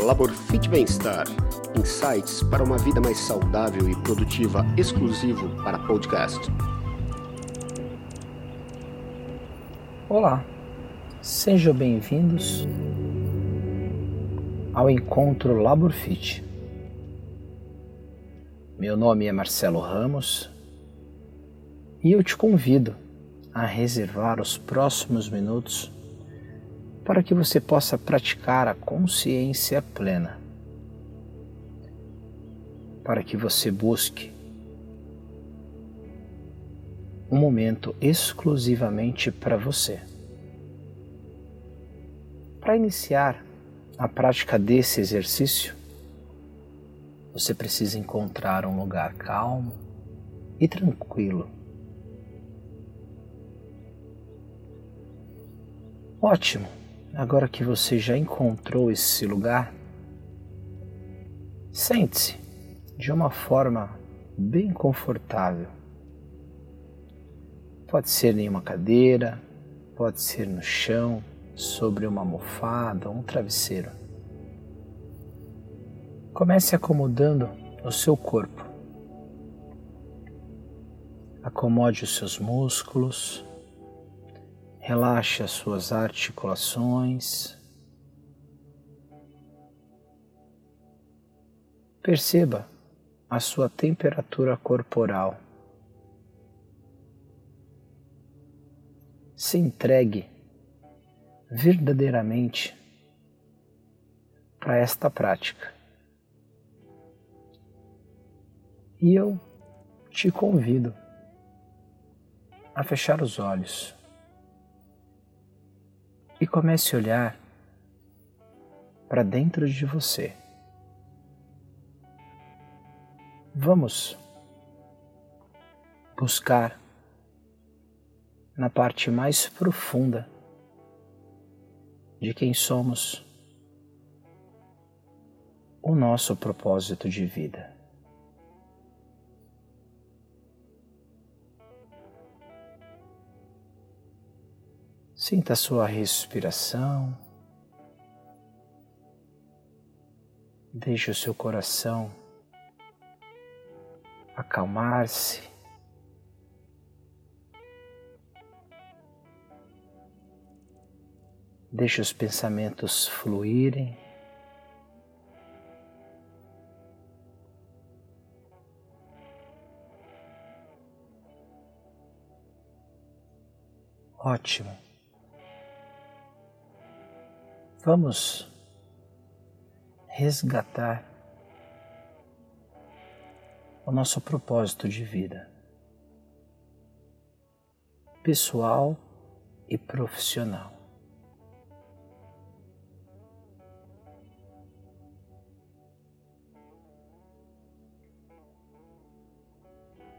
Laborfit Bem-Estar. Insights para uma vida mais saudável e produtiva, exclusivo para podcast. Olá, sejam bem-vindos ao encontro Laborfit. Meu nome é Marcelo Ramos e eu te convido a reservar os próximos minutos para que você possa praticar a consciência plena, para que você busque um momento exclusivamente para você. Para iniciar a prática desse exercício, você precisa encontrar um lugar calmo e tranquilo Ótimo! Agora que você já encontrou esse lugar, sente-se de uma forma bem confortável. Pode ser em uma cadeira, pode ser no chão, sobre uma almofada um travesseiro. Comece acomodando o seu corpo. Acomode os seus músculos Relaxe as suas articulações. Perceba a sua temperatura corporal. Se entregue verdadeiramente para esta prática. E eu te convido a fechar os olhos e comece a olhar para dentro de você. Vamos buscar na parte mais profunda de quem somos o nosso propósito de vida. Sinta a sua respiração. Deixe o seu coração acalmar-se. Deixe os pensamentos fluírem. Ótimo. Vamos resgatar o nosso propósito de vida, pessoal e profissional.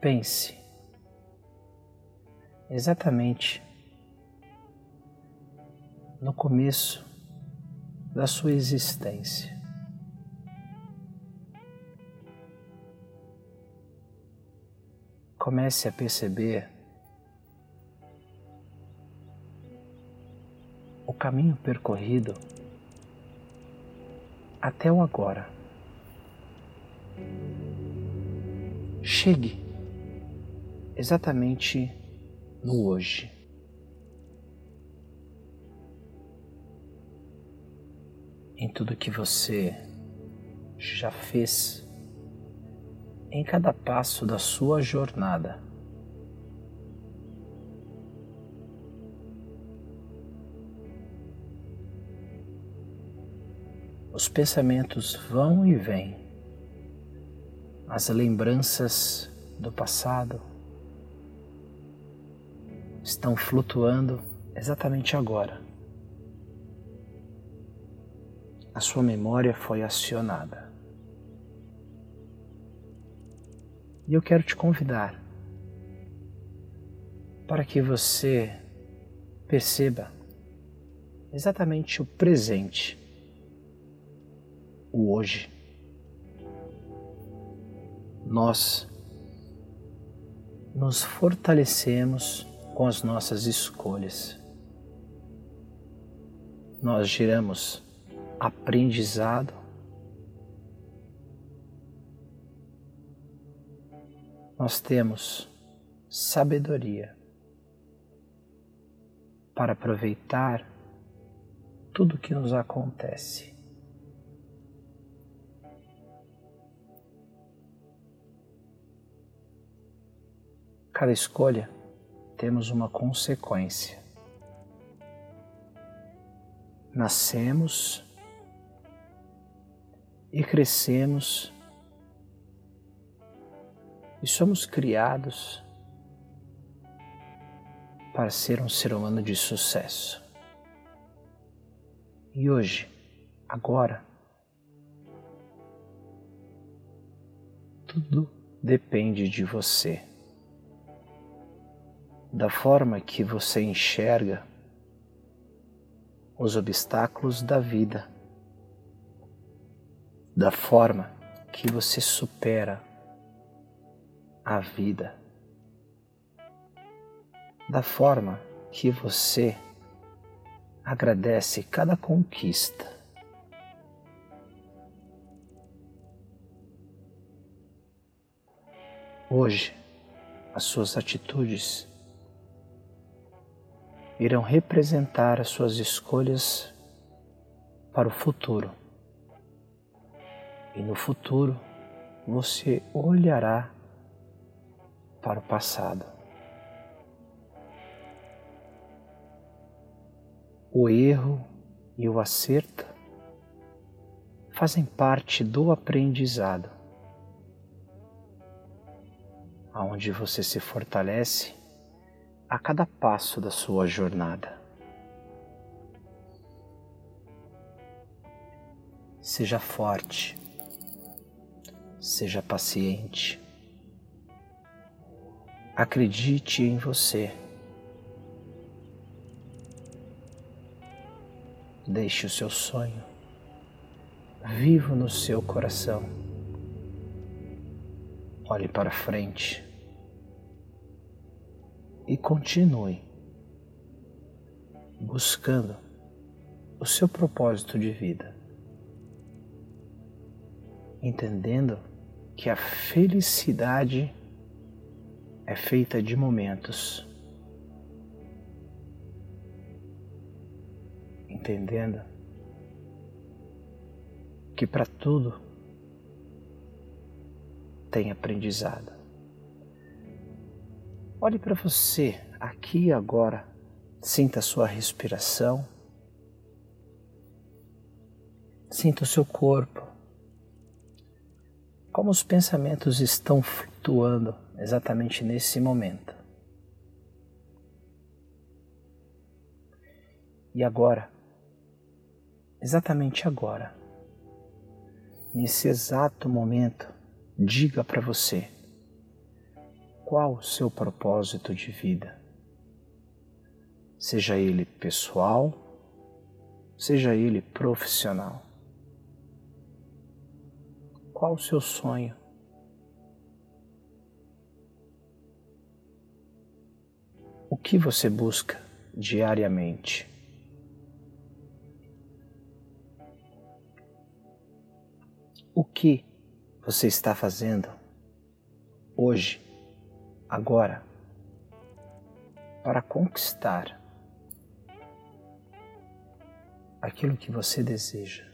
Pense exatamente no começo da sua existência. Comece a perceber o caminho percorrido até o agora. Chegue exatamente no hoje. Em tudo que você já fez, em cada passo da sua jornada. Os pensamentos vão e vêm, as lembranças do passado estão flutuando exatamente agora. A sua memória foi acionada. E eu quero te convidar para que você perceba exatamente o presente, o hoje. Nós nos fortalecemos com as nossas escolhas. Nós giramos aprendizado. Nós temos sabedoria para aproveitar tudo que nos acontece. Cada escolha temos uma consequência. Nascemos e crescemos. E somos criados para ser um ser humano de sucesso. E hoje, agora, tudo depende de você, da forma que você enxerga os obstáculos da vida, da forma que você supera a vida, da forma que você agradece cada conquista. Hoje, as suas atitudes irão representar as suas escolhas para o futuro. E no futuro você olhará para o passado. o erro e o acerto fazem parte do aprendizado, aonde você se fortalece a cada passo da sua jornada. Seja forte, seja paciente, acredite em você. Deixe o seu sonho vivo no seu coração. Olhe para frente e continue buscando o seu propósito de vida, entendendo que a felicidade é feita de momentos. Entendendo? Que para tudo tem aprendizado. Olhe para você aqui e agora, sinta a sua respiração, sinta o seu corpo, como os pensamentos estão flutuando exatamente nesse momento. E agora, exatamente agora, nesse exato momento, diga para você qual o seu propósito de vida. Seja ele pessoal, seja ele profissional. Qual o seu sonho? O que você busca diariamente? O que você está fazendo hoje, agora, para conquistar aquilo que você deseja?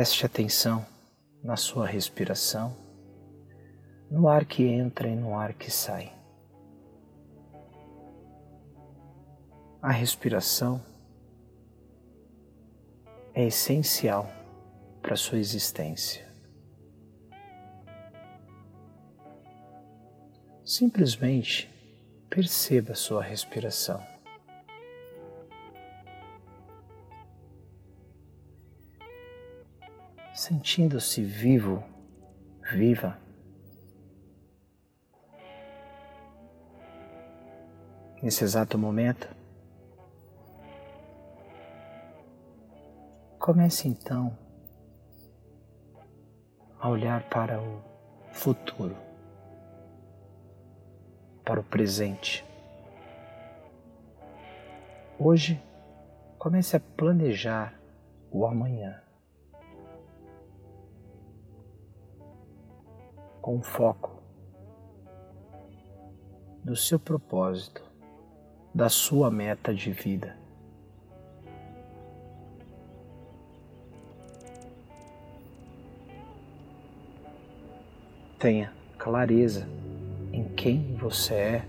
Preste atenção na sua respiração no ar que entra e no ar que sai. A respiração é essencial para a sua existência. Simplesmente perceba sua respiração. Sentindo-se vivo, viva nesse exato momento. Comece então a olhar para o futuro, para o presente, Hoje, comece a planejar o amanhã. Com foco do seu propósito, da sua meta de vida. Tenha clareza em quem você é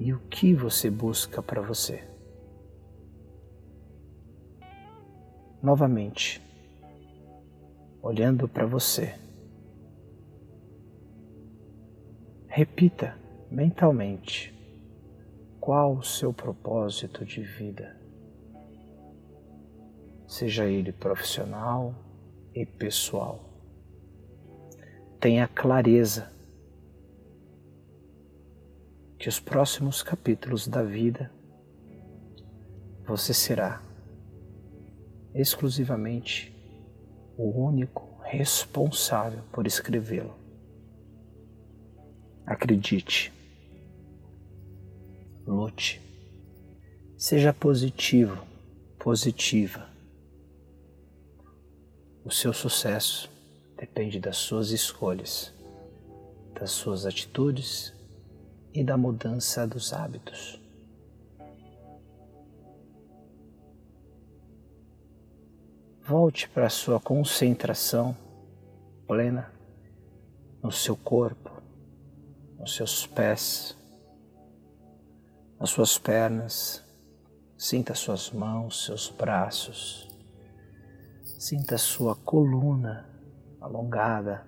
e o que você busca para você. Novamente, olhando para você, repita mentalmente qual o seu propósito de vida, seja ele profissional e pessoal tenha clareza que os próximos capítulos da vida você será exclusivamente o único responsável por escrevê-lo. Acredite, lute, seja positivo, positiva. O seu sucesso depende das suas escolhas, das suas atitudes e da mudança dos hábitos. Volte para a sua concentração plena no seu corpo, nos seus pés, nas suas pernas. Sinta suas mãos, seus braços. Sinta sua coluna alongada.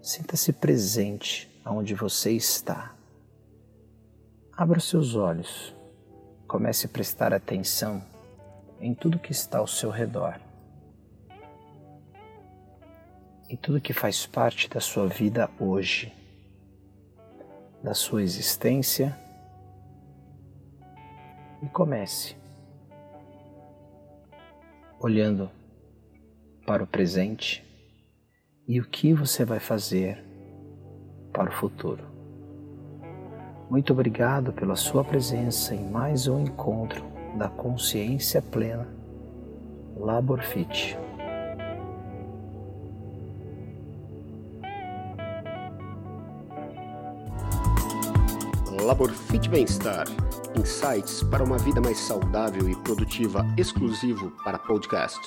Sinta-se presente aonde você está. Abra seus olhos. Comece a prestar atenção em tudo que está ao seu redor. Em tudo que faz parte da sua vida hoje, da sua existência. E comece olhando para o presente e o que você vai fazer para o futuro. Muito obrigado pela sua presença em mais um encontro da consciência plena Labor Fit. Labor Fit Bem-Estar. Insights para uma vida mais saudável e produtiva exclusivo para podcast.